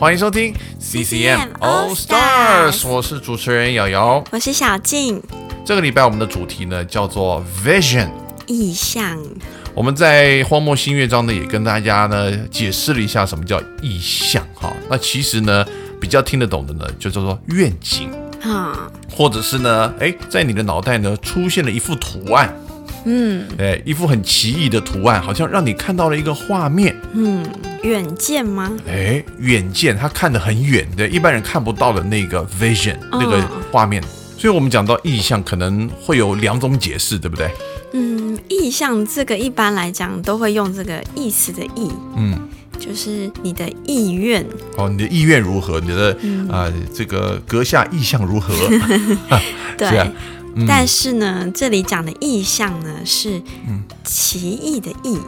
欢迎收听 CCM All Stars，我是主持人瑶瑶。我是小静，这个礼拜我们的主题呢叫做 Vision。意象。我们在荒漠新乐章呢也跟大家呢解释了一下什么叫意象哈。那其实呢比较听得懂的呢就叫做愿景，哈，或者是呢哎在你的脑袋呢出现了一幅图案，嗯哎一幅很奇异的图案，好像让你看到了一个画面。嗯，远见吗？哎，远见，他看得很远的，一般人看不到的那个 vision 那个画面。所以，我们讲到意象，可能会有两种解释，对不对？嗯，意象这个一般来讲都会用这个意思的意，嗯，就是你的意愿。哦，你的意愿如何？你的啊、这个阁下意向如何？对，啊嗯。但是呢，这里讲的意象呢是奇异的异，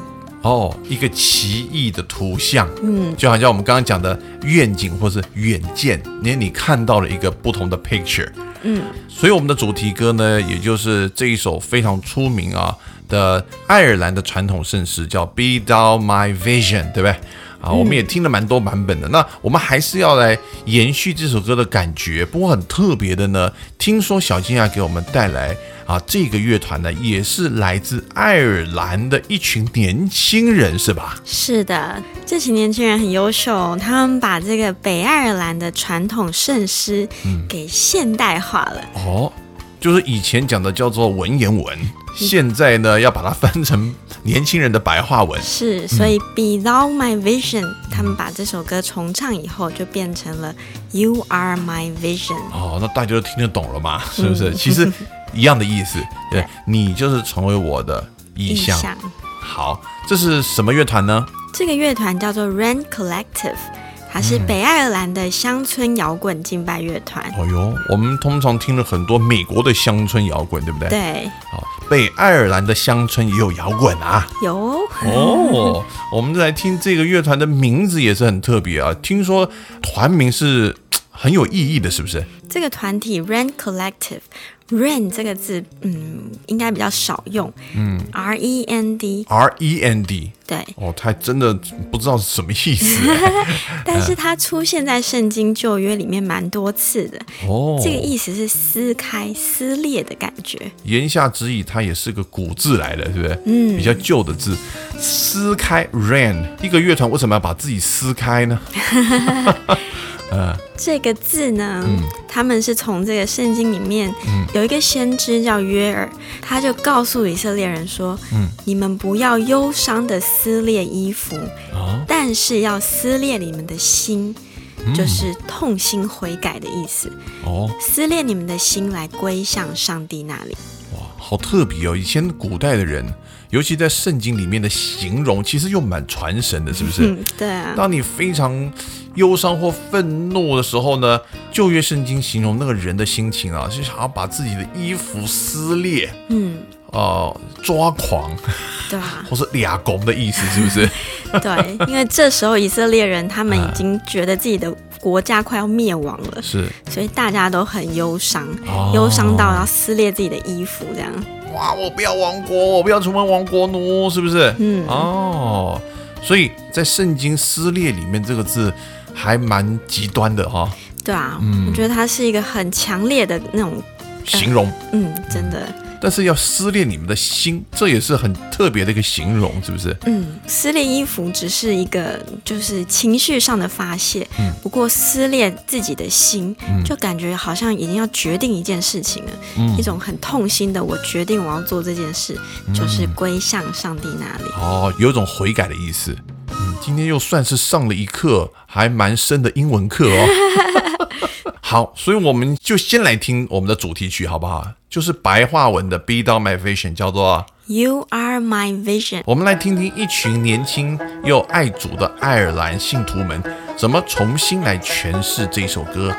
哦，一个奇异的图像，嗯，就好像我们刚刚讲的愿景或是远见，你你看到了一个不同的 picture。嗯，所以我们的主题歌呢，也就是这一首非常出名啊的爱尔兰的传统圣诗，叫《Be Thou My Vision》，对不对？啊，我们也听了蛮多版本的。那我们还是要来延续这首歌的感觉。不过很特别的呢，听说小金啊给我们带来啊，这个乐团呢也是来自爱尔兰的一群年轻人，是吧？是的，这群年轻人很优秀，他们把这个北爱尔兰的传统圣诗给现代化了。哦，就是以前讲的叫做文言文，现在呢要把它翻成年轻人的白话文。是，所以《Be Thou My Vision》，他们把这首歌重唱以后，就变成了 You Are My Vision。哦，那大家都听得懂了嘛？是不是？其实一样的意思，对你就是成为我的意象。好，这是什么乐团呢？这个乐团叫做 Rain Collective，它是北爱尔兰的乡村摇滚敬拜乐团。哦哟，我们通常听了很多美国的乡村摇滚，对不对？。对，好，北爱尔兰的乡村也有摇滚啊。有哦，我们来听这个乐团的名字也是很特别啊。听说团名是很有意义的，是不是？这个团体 Rain Collective。Rain 这个字，嗯，应该比较少用。嗯，R E N D，R E N D。对。哦，他真的不知道是什么意思。但是它出现在圣经旧约里面蛮多次的。哦，这个意思是撕开、撕裂的感觉。言下之意，它也是个古字来的，对不对？嗯比较旧的字，撕开 rain。一个乐团为什么要把自己撕开呢？这个字呢，他们是从这个圣经里面、有一个先知叫约尔，他就告诉以色列人说：“嗯你们不要忧伤的撕裂衣服，哦，但是要撕裂你们的心。”就是痛心悔改的意思，哦，撕裂你们的心来归向上帝那里。哇，好特别哦！以前古代的人，尤其在圣经里面的形容，其实又蛮传神的，是不是？嗯，对啊，当你非常忧伤或愤怒的时候呢，旧约圣经形容那个人的心情啊，是想要把自己的衣服撕裂，嗯，呃，抓狂，对啊，或是俩拱的意思，是不是？对，因为这时候以色列人他们已经觉得自己的国家快要灭亡了，是。所以大家都很忧伤，哦忧伤到要撕裂自己的衣服，这样。哇，我不要亡国，我不要成为亡国奴，是不是？嗯哦，所以在圣经撕裂里面这个字还蛮极端的哈、对啊，嗯。我觉得它是一个很强烈的那种，形容。嗯，真的。但是要撕裂你们的心，这也是很特别的一个形容，是不是？嗯，撕裂衣服只是一个就是情绪上的发泄，嗯，不过撕裂自己的心，就感觉好像已经要决定一件事情了，嗯，一种很痛心的，我决定我要做这件事，就是归向上帝那里。哦，有一种悔改的意思。嗯，今天又算是上了一课，还蛮深的英文课哦。好，所以我们就先来听我们的主题曲，好不好？就是白话文的《Be Down My Vision》，叫做 You Are My Vision。我们来听听一群年轻又爱主的爱尔兰信徒们怎么重新来诠释这首歌。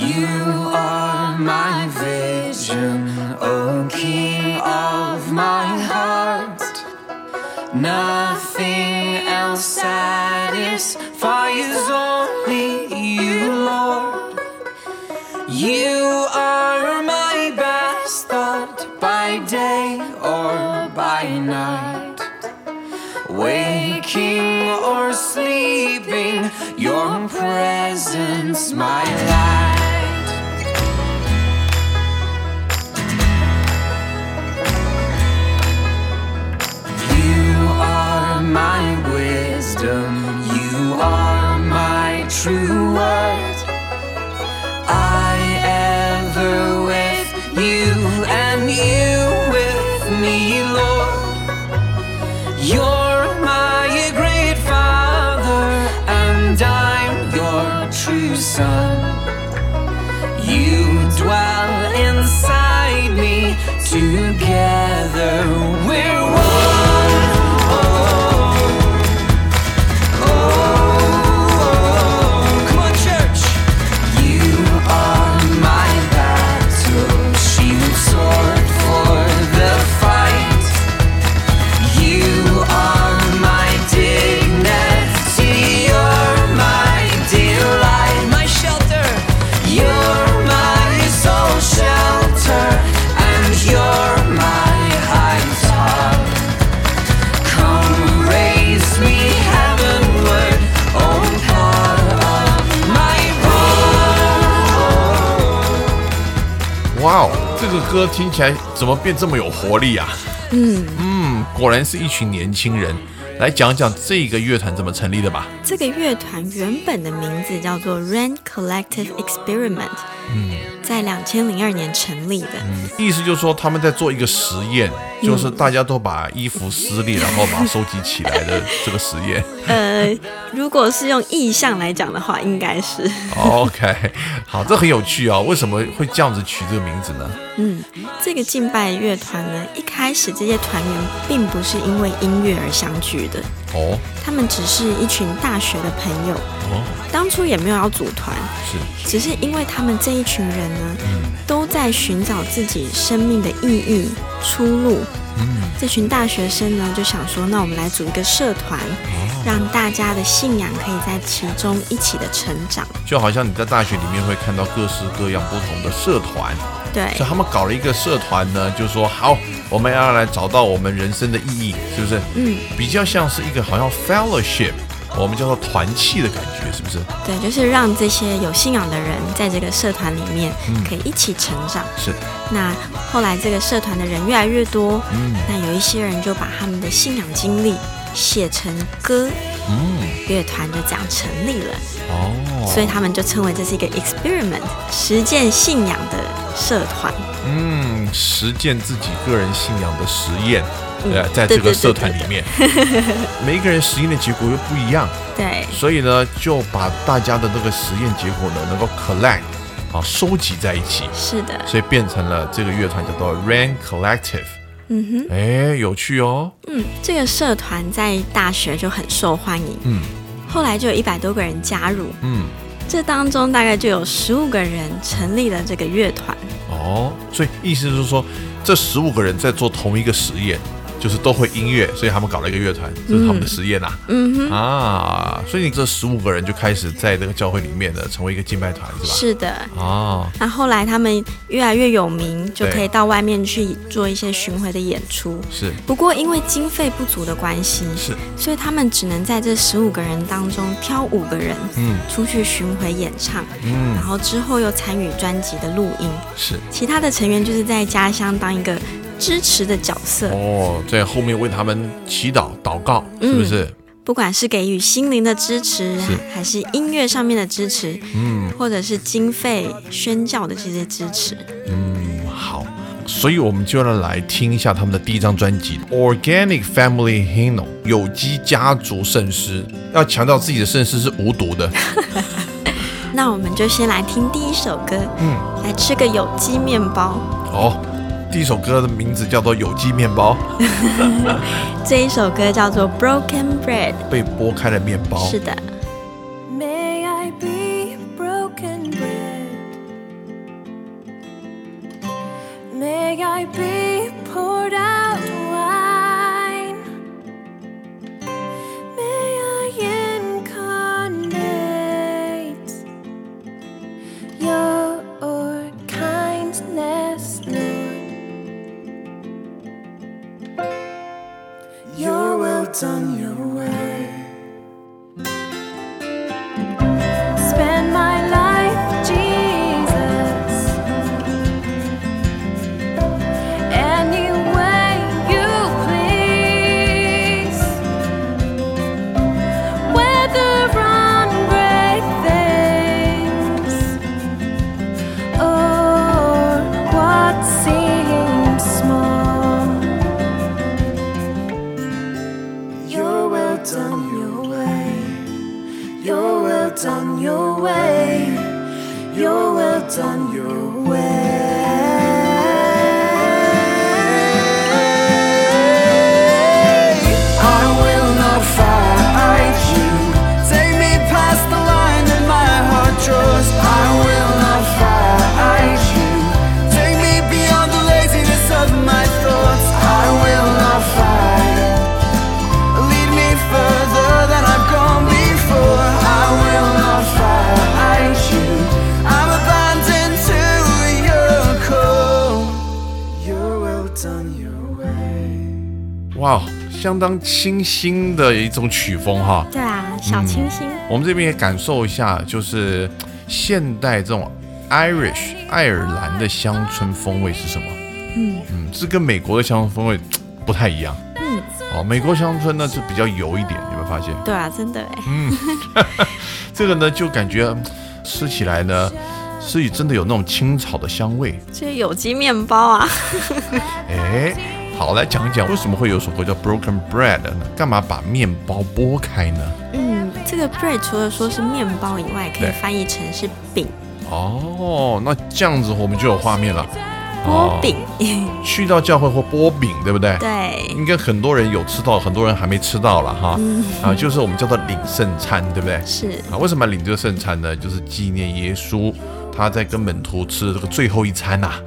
You are my vision, O King of my heart. Nothing satisfies only you, Lord. You are my best thought by day or by night. Waking or sleeping, your presence, my life. Me, Lord. You're my great Father, and I'm your true Son. You dwell inside me, together 哇哦，这个歌听起来怎么变这么有活力啊？嗯嗯，果然是一群年轻人。来讲讲这个乐团怎么成立的吧。这个乐团原本的名字叫做 Rain Collective Experiment，嗯，在两千零二年成立的。嗯，意思就是说他们在做一个实验，就是大家都把衣服撕裂，然后把它收集起来的这个实验。呃，如果是用意象来讲的话，应该是。OK，好，这很有趣啊。为什么会这样子取这个名字呢？嗯，这个敬拜乐团呢，一开始这些团员并不是因为音乐而相聚的哦，他们只是一群大学的朋友。哦，当初也没有要组团，是，只是因为他们这一群人呢，都在寻找自己生命的意义、出路。嗯，这群大学生呢，就想说，那我们来组一个社团，让大家的信仰可以在其中一起的成长。就好像你在大学里面会看到各式各样不同的社团。对，所以他们搞了一个社团呢，就说好，我们要来找到我们人生的意义，是不是？嗯，比较像是一个好像 fellowship，我们叫做团契的感觉，是不是？对，就是让这些有信仰的人在这个社团里面可以一起成长。是。那后来这个社团的人越来越多，嗯，那有一些人就把他们的信仰经历写成歌，嗯，乐团就这样成立了。哦，所以他们就称为这是一个 experiment，实践信仰的社团。嗯，实践自己个人信仰的实验，呃，在这个社团里面，每一个人实验的结果又不一样。对，所以呢，就把大家的那个实验结果呢，能够 collect，啊，收集在一起。是的，所以变成了这个乐团叫做 Rain Collective。嗯哼，哎，有趣哦。嗯，这个社团在大学就很受欢迎。嗯。后来就有一百多个人加入，嗯，这当中大概就有十五个人成立了这个乐团。哦，所以意思就是说，这十五个人在做同一个实验，就是都会音乐，所以他们搞了一个乐团，这是他们的实验呐。嗯哼啊，所以你这十五个人就开始在这个教会里面的成为一个敬拜团，是吧？是的。哦，那后来他们越来越有名，就可以到外面去做一些巡回的演出。是。不过因为经费不足的关系，是，所以他们只能在这十五个人当中挑五个人，嗯，出去巡回演唱，嗯，然后之后又参与专辑的录音。是。其他的成员就是在家乡当一个。支持的角色哦，在后面为他们祈祷祷告，是不是？不管是给予心灵的支持，还是音乐上面的支持，嗯，或者是经费宣教的这些支持，嗯，好，所以我们就要来听一下他们的第一张专辑《Organic Family Hymn》有机家族圣诗，要强调自己的圣诗是无毒的。那我们就先来听第一首歌，嗯，来吃个有机面包。哦。第一首歌的名字叫做《有机面包》，这一首歌叫做《Broken Bread》，被剥开的面包。是的。相当清新的一种曲风哈，对啊，小清新。我们这边也感受一下，就是现代这种 Irish 爱尔兰的乡村风味是什么？嗯嗯，这跟美国的乡村风味不太一样。嗯，哦，美国乡村呢是比较油一点，有没有发现？对啊，真的哎。嗯，这个呢就感觉吃起来呢，是真的有那种青草的香味。这有机面包啊。哎。好，来讲一讲为什么会有首歌叫 Broken Bread 呢？干嘛把面包剥开呢？嗯，这个 bread 除了说是面包以外，可以翻译成是饼。哦，那这样子我们就有画面了。剥饼，去到教会或剥饼，对不对？对。应该很多人有吃到，很多人还没吃到了哈。啊，就是我们叫做领圣餐，对不对？是。啊，为什么领这个圣餐呢？就是纪念耶稣他在跟门徒吃的这个最后一餐呐。啊，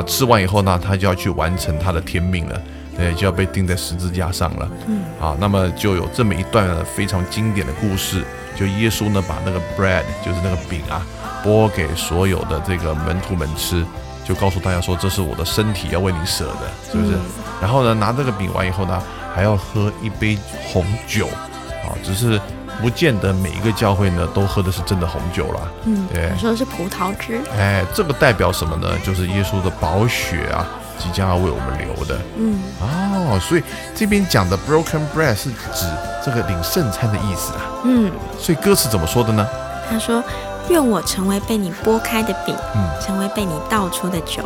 吃完以后呢，他就要去完成他的天命了，对，就要被钉在十字架上了。嗯，啊，那么就有这么一段非常经典的故事，就耶稣呢把那个 bread，就是那个饼啊，拨给所有的这个门徒们吃，就告诉大家说这是我的身体，要为你舍的，是不是？然后呢，拿这个饼完以后呢，还要喝一杯红酒，啊，只是。不见得每一个教会呢都喝的是真的红酒了，嗯，对，说的是葡萄汁，哎，这个代表什么呢？就是耶稣的宝血啊，即将要为我们流的，嗯，哦，所以这边讲的 broken bread 是指这个领圣餐的意思啊，嗯，所以歌词怎么说的呢？他说。愿我成为被你剥开的饼，成为被你倒出的酒。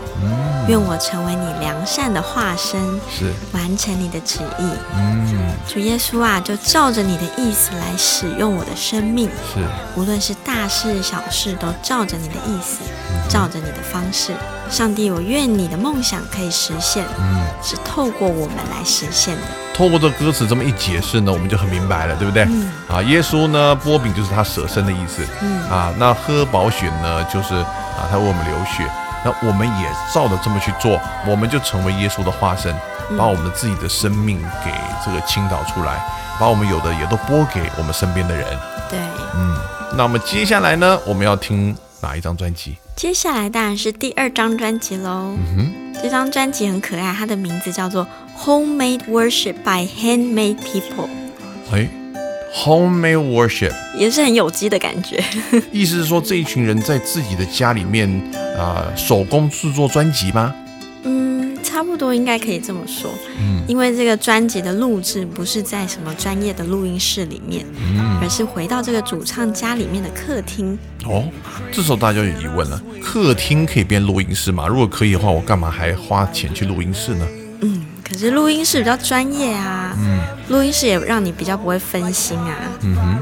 愿我成为你良善的化身，是完成你的旨意。嗯，主耶稣啊，就照着你的意思来使用我的生命。是，无论是大事小事，都照着你的意思，照着你的方式。上帝，我愿你的梦想可以实现。嗯，是透过我们来实现的。透过这歌词这么一解释呢，我们就很明白了，对不对？嗯啊，耶稣呢，波饼就是他舍身的意思。嗯，啊，那喝宝血呢，就是啊，他为我们流血。那我们也照着这么去做，我们就成为耶稣的化身，把我们自己的生命给这个倾倒出来，把我们有的也都拨给我们身边的人。对，嗯，那么接下来呢，我们要听哪一张专辑？接下来当然是第二张专辑喽。嗯哼，这张专辑很可爱，它的名字叫做《Homemade Worship by Handmade People》。哎。Homemade worship 也是很有机的感觉，意思是说这一群人在自己的家里面啊手工制作专辑吗？嗯，差不多应该可以这么说。嗯，因为这个专辑的录制不是在什么专业的录音室里面，嗯，而是回到这个主唱家里面的客厅。哦，这时候大家有疑问了：客厅可以变录音室吗？如果可以的话，我干嘛还花钱去录音室呢？嗯。可是录音室比较专业啊，嗯，录音室也让你比较不会分心啊，嗯哼，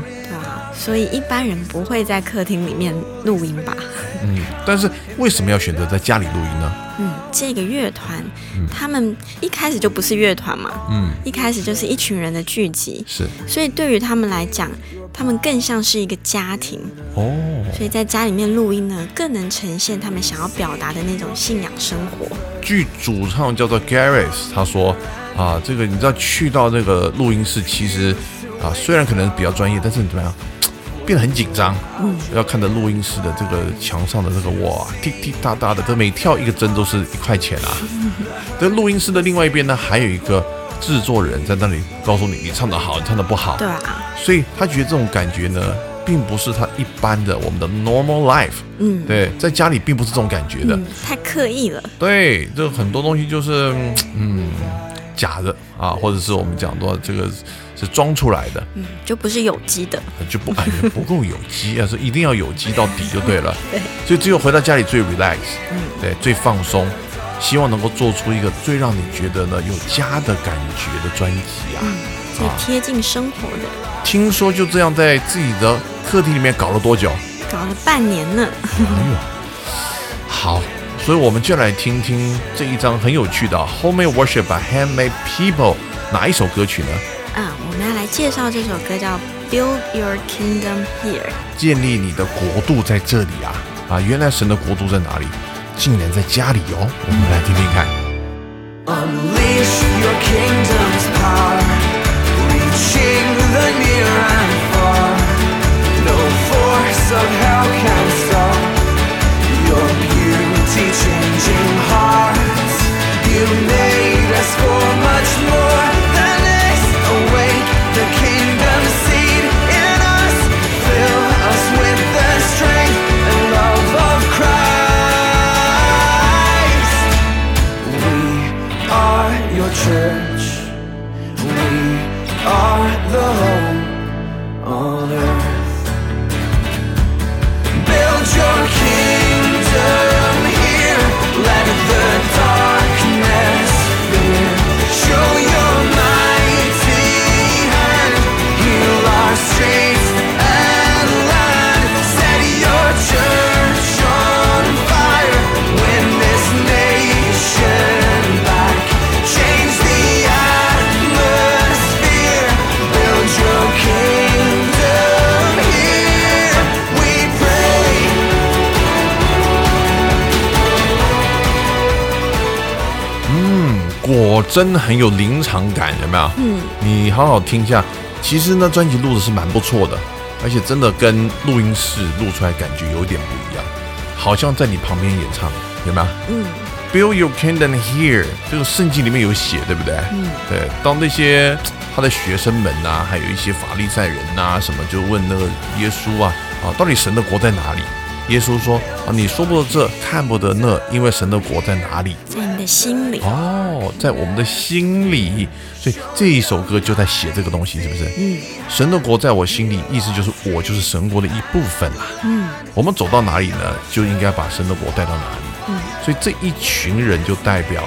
所以一般人不会在客厅里面录音吧？嗯，但是为什么要选择在家里录音呢？嗯，这个乐团，他们一开始就不是乐团嘛，嗯，一开始就是一群人的聚集，是，所以对于他们来讲，他们更像是一个家庭哦，所以在家里面录音呢，更能呈现他们想要表达的那种信仰生活。据主唱叫做 Gareth，他说啊，这个你知道去到那个录音室，其实啊，虽然可能比较专业，但是你怎么样？变得很紧张，嗯，要看着录音室的这个墙上的这个哇，滴滴答答的，这每跳一个针都是一块钱啊。这录音室的另外一边呢，还有一个制作人在那里告诉你，你唱的好，你唱的不好。对啊。所以他觉得这种感觉呢，并不是他一般的我们的 normal life。嗯。对，在家里并不是这种感觉的。太刻意了。对，这很多东西就是嗯假的啊，或者是我们讲到这个。是装出来的，嗯，就不是有机的，就不哎不够有机啊，是一定要有机到底就对了。对，所以只有回到家里最 relax，嗯，对，最放松，希望能够做出一个最让你觉得呢有家的感觉的专辑啊，最贴近生活的。听说就这样在自己的客厅里面搞了多久？搞了半年呢。哎呦，好，所以我们就来听听这一张很有趣的 Homemade Worship by Handmade People 哪一首歌曲呢？啊，我们要来介绍这首歌叫《Build Your Kingdom Here》，建立你的国度在这里啊！啊，原来神的国度在哪里？竟然在家里哦！我们来听听看。Unleash your kingdom's power, reaching the near and far. No force of see changing hearts. You made us for much more than this. Awake the kingdom seed in us. Fill us with the strength and love of Christ. We are your church. 真的很有临场感，有没有？嗯，你好好听一下。其实呢，专辑录的是蛮不错的，而且真的跟录音室录出来感觉有点不一样，好像在你旁边演唱，有没有？嗯，Build your kingdom here，这个圣经里面有写，对不对？嗯，对。当那些他的学生们呐，还有一些法利赛人呐，什么就问那个耶稣啊，啊，到底神的国在哪里？耶稣说：“啊，你说不得这，看不得那，因为神的国在哪里？在你的心里。哦，在我们的心里。所以这一首歌就在写这个东西，是不是？嗯。神的国在我心里，意思就是我就是神国的一部分啦。嗯。我们走到哪里呢，就应该把神的国带到哪里。嗯。所以这一群人就代表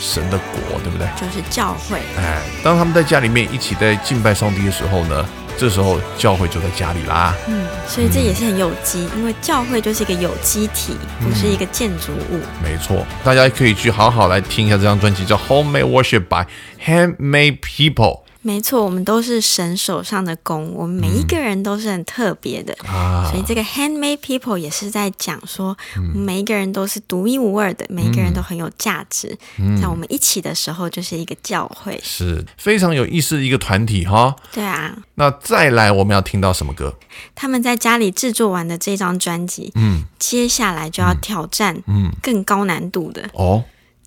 神的国，对不对？就是教会。哎，当他们在家里面一起在敬拜上帝的时候呢？这时候教会就在家里啦。嗯，所以这也是很有机，因为教会就是一个有机体，不是一个建筑物。没错，大家可以去好好来听一下这张专辑，叫《Homemade Worship by Handmade People》。没错，我们都是神手上的工，我们每一个人都是很特别的啊。所以这个 handmade people 也是在讲说，每一个人都是独一无二的，每一个人都很有价值。在我们一起的时候，就是一个教会，是非常有意思的一个团体哈。对啊。那再来，我们要听到什么歌？他们在家里制作完的这张专辑，嗯，接下来就要挑战，嗯，更高难度的哦，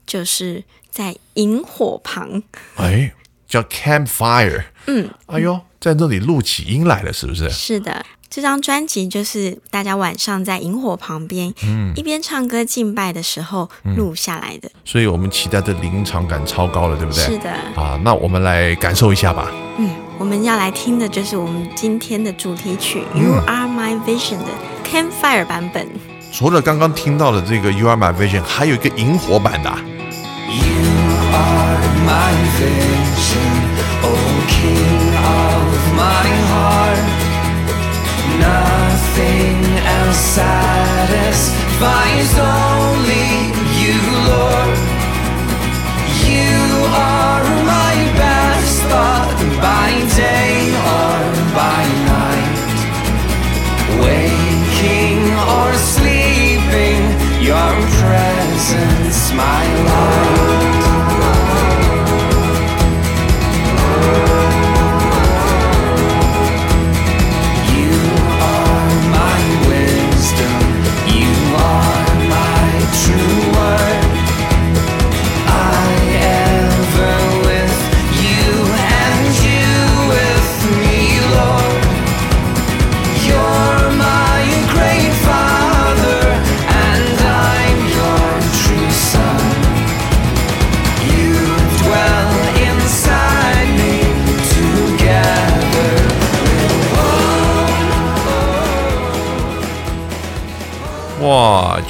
就是在萤火旁，哎。叫 Campfire，嗯，哎呦，在那里录起音来了，是不是？是的，这张专辑就是大家晚上在萤火旁边，嗯，一边唱歌敬拜的时候录下来的。所以我们期待的临场感超高了，对不对？是的。啊，那我们来感受一下吧。嗯，我们要来听的就是我们今天的主题曲《You Are My Vision》的 Campfire 版本。除了刚刚听到的这个《You Are My Vision》，还有一个萤火版的。are my vision, oh King of my heart. Nothing else satisfies only you, Lord.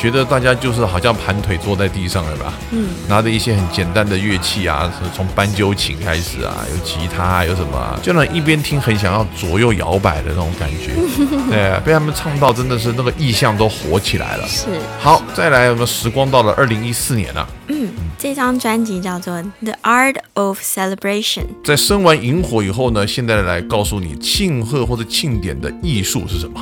觉得大家就是好像盘腿坐在地上了吧？嗯，拿着一些很简单的乐器啊，从斑鸠琴开始啊，有吉他，有什么，就能一边听很想要左右摇摆的那种感觉。对，被他们唱到真的是那个意象都活起来了。是，好，再来，我们时光到了二零一四年了。嗯，这张专辑叫做《The Art of Celebration》。在生完萤火以后呢，现在来告诉你庆贺或者庆典的艺术是什么。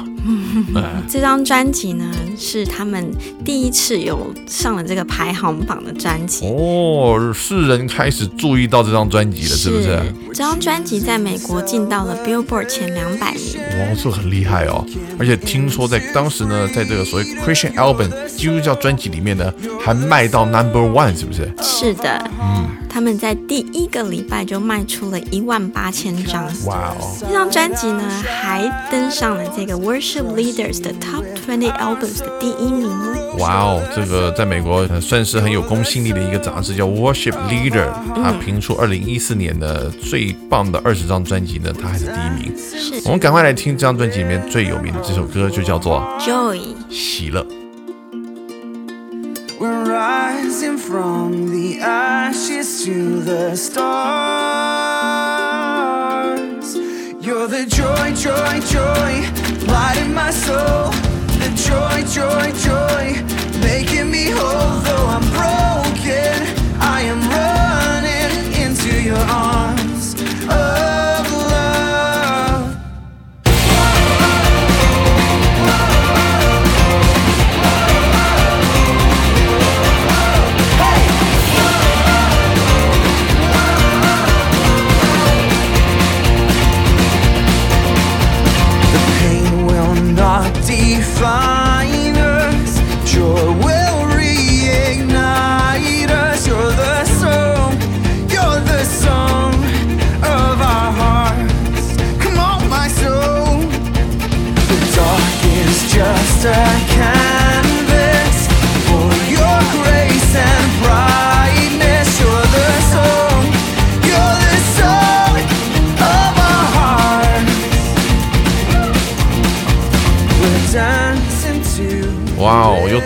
这张专辑呢，是他们第一次有上了这个排行榜的专辑哦，世人开始注意到这张专辑了，是不是？这张专辑在美国进到了 Billboard 前两百名，哇，这很厉害哦！而且听说在当时呢，在这个所谓 Christian album 基督教专辑里面呢，还卖到 Number One，是不是？是的，嗯，他们在第一个礼拜就卖出了一万八千张，哇哦！这张专辑呢，还登上了这个 Worship Leaders 的 Top Twenty Albums 的第一名哦。哇哦，这个在美国算是很有公信力的一个杂志，叫 Worship Leader，它评出二零一四年的最棒的二十张专辑呢，它还是第一名。是，我们赶快来听这张专辑里面最有名的这首歌，就叫做 Joy，喜乐。You're the joy, joy, joy, light in my soul. The joy, joy, joy, making me whole. Though I'm broken, I am running into your arms. 哇哦！又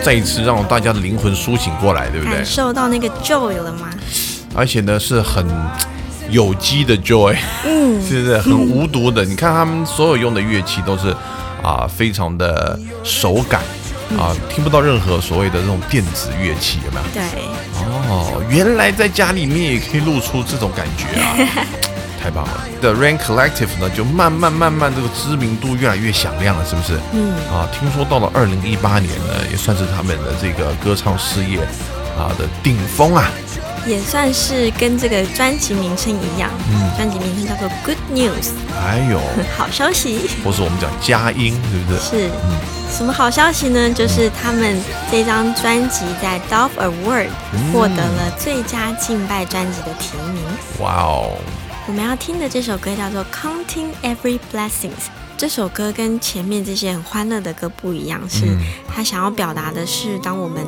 再一次让大家的灵魂苏醒过来，对不对？感受到那个 joy 了吗？而且呢，是很有机的 joy，嗯，是不是很无毒的？你看他们所有用的乐器都是啊，非常的手感啊，听不到任何所谓的这种电子乐器，有没有？对。哦，原来在家里面也可以露出这种感觉啊！太棒了！The Rain Collective 呢，就慢慢慢慢这个知名度越来越响亮了，是不是？嗯。啊，听说到了二零一八年呢，也算是他们的这个歌唱事业啊的顶峰啊。也算是跟这个专辑名称一样，嗯，专辑名称叫做 Good News，还有 好消息，或是我们讲佳音，对不对？是，嗯，什么好消息呢？就是他们这张专辑在 Dove Award 获得了最佳敬拜专辑的提名。哇哦！我们要听的这首歌叫做 Counting Every Blessings，这首歌跟前面这些很欢乐的歌不一样，是他想要表达的是当我们。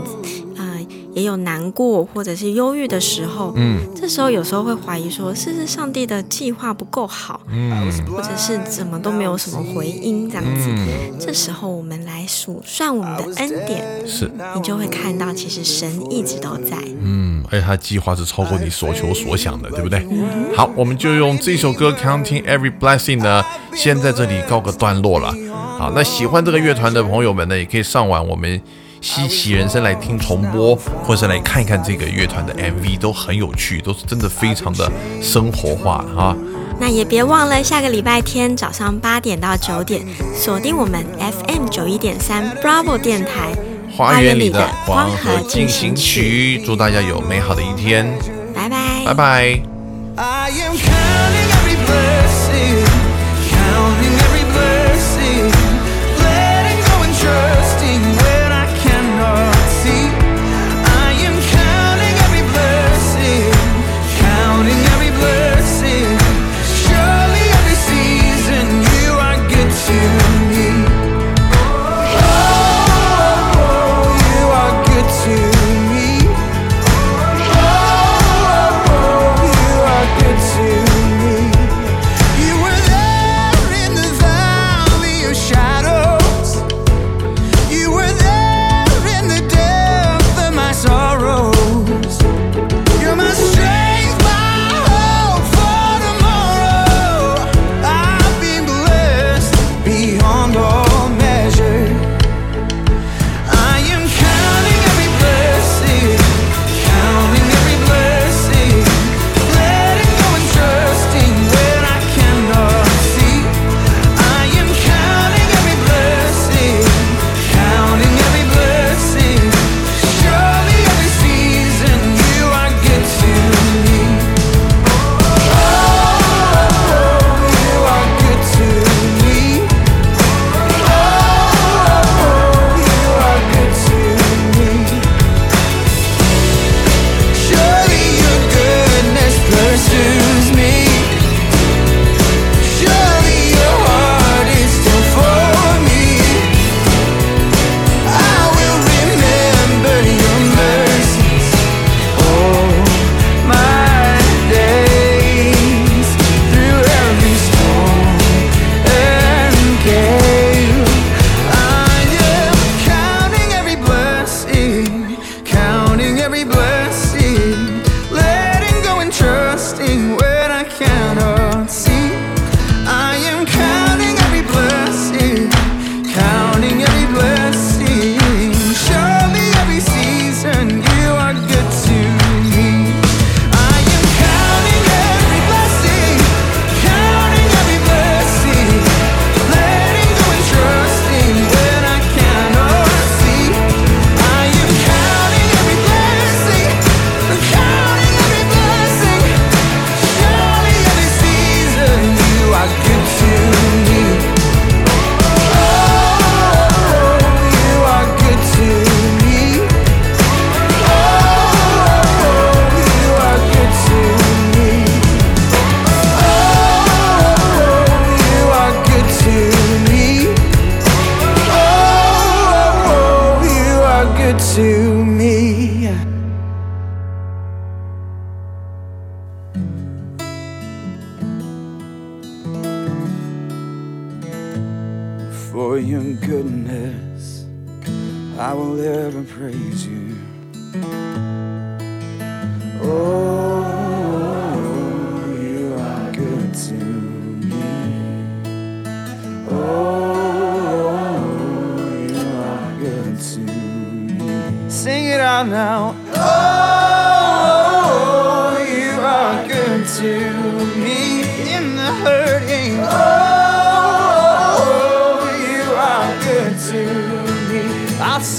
也有难过或者是忧郁的时候，嗯，这时候有时候会怀疑说，是不是上帝的计划不够好，嗯，或者是怎么都没有什么回音这样子。这时候我们来数算我们的恩典，是，你就会看到其实神一直都在，嗯，而且他计划是超过你所求所想的，对不对？好，我们就用这首歌《Counting Every Blessing》呢，先在这里告个段落了。好，那喜欢这个乐团的朋友们呢，也可以上网我们。稀奇人生来听重播，或者是来看一看这个乐团的 MV，都很有趣，都是真的非常的生活化啊。那也别忘了下个礼拜天早上八点到九点，锁定我们 FM 九一点三 Bravo 电台《花园里的光和进行曲》，祝大家有美好的一天，拜拜，拜拜。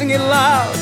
Sing it loud.